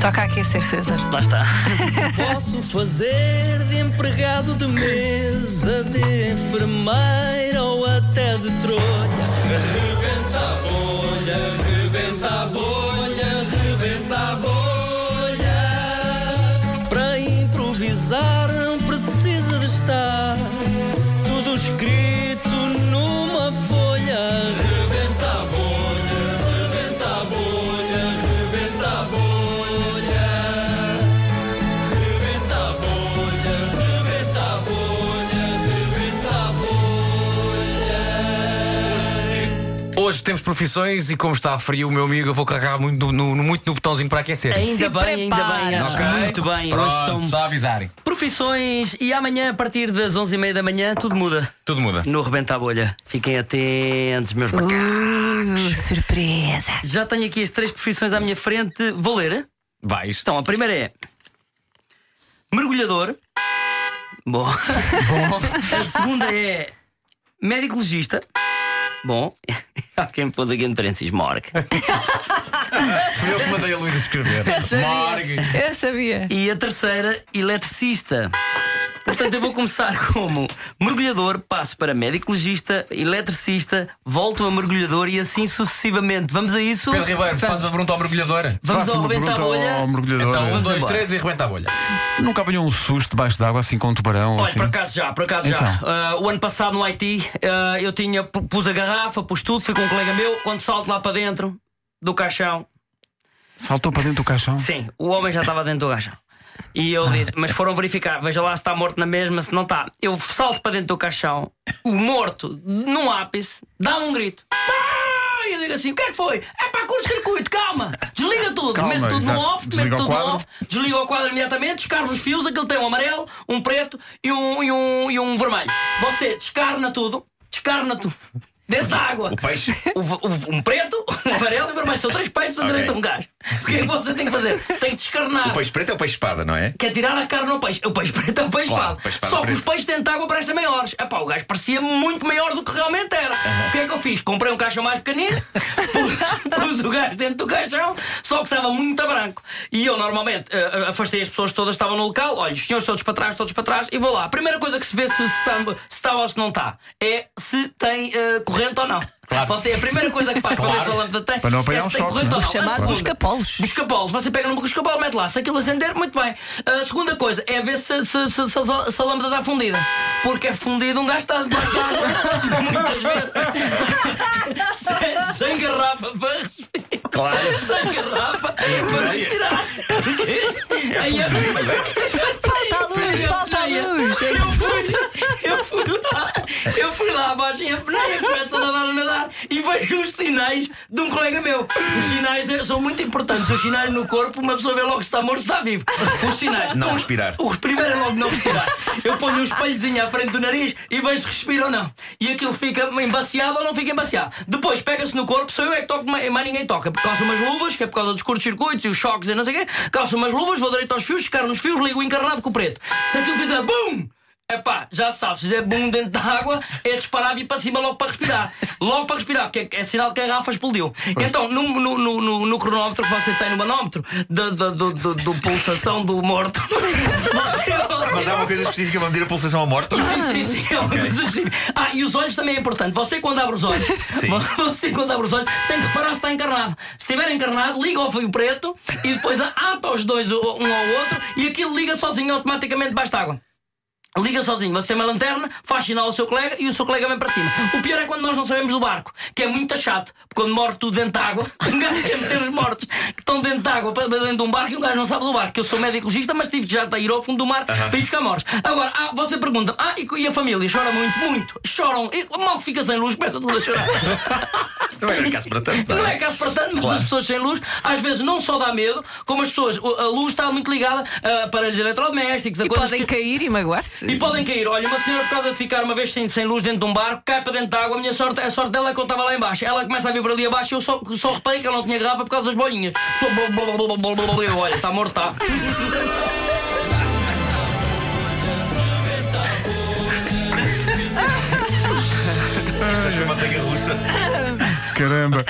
Toca a aquecer, César. Lá está. Posso fazer de empregado de mesa, de enfermeira ou até de trolha. Rebenta a bolha, rebenta a bolha, rebenta a bolha. Para improvisar temos profissões e como está frio, o meu amigo, eu vou carregar muito no, no- muito no botãozinho para aquecer. Ainda Se bem, ainda prepara. bem. Acho Ok? muito bem. Hoje Pronto, são só avisarem. profissões e amanhã, a partir das 11h30 da manhã, tudo muda. Tudo muda. No Rebenta a Bolha. Fiquem atentos, meus macacos. Uh, surpresa. Já tenho aqui as três profissões à minha frente. Vou ler. Vais. Então, a primeira é mergulhador. Bom. A segunda é médico legista. Bom. Alguém me pôs aqui entre parênteses, morgue. Fui eu que mandei a Luísa escrever. Morgue. Eu sabia. E a terceira, eletricista. Portanto, eu vou começar como mergulhador, passo para médico legista, eletricista, volto a mergulhador e assim sucessivamente. Vamos a isso? Pedro Ribeiro, faz a pergunta ao mergulhador. Vamos ao uma rebenta a pergunta bolha. ao mergulhador. Então, um, Vamos dois, embora. três e rebenta a bolha. Nunca apanhou um susto debaixo d'água assim com um tubarão? Olha, assim? por acaso já, por acaso já. Então. Ah, o ano passado no Haiti, ah, eu tinha, pu- pus a garrafa, pus tudo, fui com um colega meu, quando salto lá para dentro do caixão, Saltou para dentro do caixão? sim, o homem já estava dentro do caixão. E eu disse, mas foram verificar, veja lá se está morto na mesma, se não está. Eu salto para dentro do caixão, o morto, num ápice, dá-me um grito. Ah! E eu digo assim: o que é que foi? É para curto-circuito, calma! Desliga tudo, Calma, mete tudo exato. no off, Desliga mete tudo no off, desliga o quadro imediatamente, descarna os fios, aquilo tem um amarelo, um preto e um, e um, e um vermelho. Você descarna tudo, descarna tudo. Dentro da água. O peixe. O, o- um preto, um amarelo e um vermelho. São três peixes a direito a um gajo. O que é que você tem que fazer? Tem que descarnar. O peixe preto é o peixe espada, não é? Quer tirar a carne ao peixe. O peixe preto é o peixe Claro, espada. peixe espada Só que preto. os peixes dentro de água parecem maiores. Epá, o gajo parecia muito maior do que realmente era. O que é que eu fiz? Comprei um caixão mais pequenino, pus, pus o gajo dentro do caixão, só que estava muito a branco. E eu normalmente eh, afastei as pessoas todas que estavam no local, olha, os senhores todos para trás, todos para trás, e vou lá. A primeira coisa que se vê se está, se está ou se não está é se tem eh, corrente ou não. Você, a primeira coisa que faz para ver se a lâmpada tem Para não é apanhar se um tem choque, corrente não é? ou não. Chamado busca-polos. Busca-polos, você pega no busca-polos, mete lá. Se aquilo acender, muito bem. A segunda coisa é ver se, se, se, se a- se a lâmpada está fundida. Porque é fundido, um gajo está debaixo da água. Muitas vezes. sem, sem garrafa para respirar. Claro. Sem garrafa para respirar. Aí eu, Falta a luz, falta a luz. eu fui, eu fui lá, eu fui lá abaixo em apneia, começo a nadar, a nadar e vejo os sinais de um colega meu. Os sinais eh, são muito importantes. Os sinais no corpo, uma pessoa vê logo se está morto, se está vivo. Os sinais. Não respirar. O primeiro é logo não respirar. Eu ponho um espelhozinho à frente do nariz e vejo se respira ou não. E aquilo fica embaciado ou não fica embaciado. Depois pega-se no corpo, sou eu é que toco, mais mais ninguém toca. Calço umas luvas, que é por causa dos curtos-circuitos e os choques e não sei o quê. Calço umas luvas, vou direito aos fios, descarno os fios, ligo o encarnado com o preto. Se aquilo fizer BUM! Epá, já sabes, se fizer boom dentro da água, é disparar e ir para cima logo para respirar. Logo para respirar, porque é, é sinal que a garrafa explodiu. Então, no, no, no, no- cronómetro que você tem no manómetro, da do, do, do, do pulsação do morto, Mas há uma coisa específica para medir a pulsação à morte? Sim, sim, sim, é uma Ok. coisa assim. Ah, e os olhos também é importante. Você, quando abre os olhos, Sim. você, quando abre os olhos, tem que reparar se está encarnado. Se estiver encarnado, liga ao fio preto e depois ata os dois um ao outro e aquilo liga sozinho automaticamente debaixo de água. Liga sozinho, você tem uma lanterna, faz sinal ao seu colega e o seu colega vem para cima. O pior é quando nós não sabemos do barco, que é muito chato, porque quando morre tudo dentro de água, um gajo quer meter os mortos que estão dentro de água para dentro de um barco e um gajo não sabe do barco. Eu sou médico legista, mas tive que já ir ao fundo do mar para ir buscar mortos. Agora, ah, você pergunta, ah, e, e a família chora muito, muito, choram, e mal fica sem luz, começa tudo a chorar. Não é caso para tanto. Não é caso para tanto, mas Claro. as pessoas sem luz, às vezes não só dá medo, como as pessoas, a luz está muito ligada a aparelhos eletrodomésticos, a E coisas podem que- cair e magoar-se. E podem cair. Olha, uma senhora, por causa de ficar uma vez sem, sem luz dentro de um barco, cai para dentro de água. A minha sorte, a sorte dela é que eu estava lá embaixo. Ela começa a vir por ali abaixo e eu só, só reparei que ela não tinha garrafa por causa das bolinhas. Olha, está morto, está. Isto é uma montanha russa. Caramba.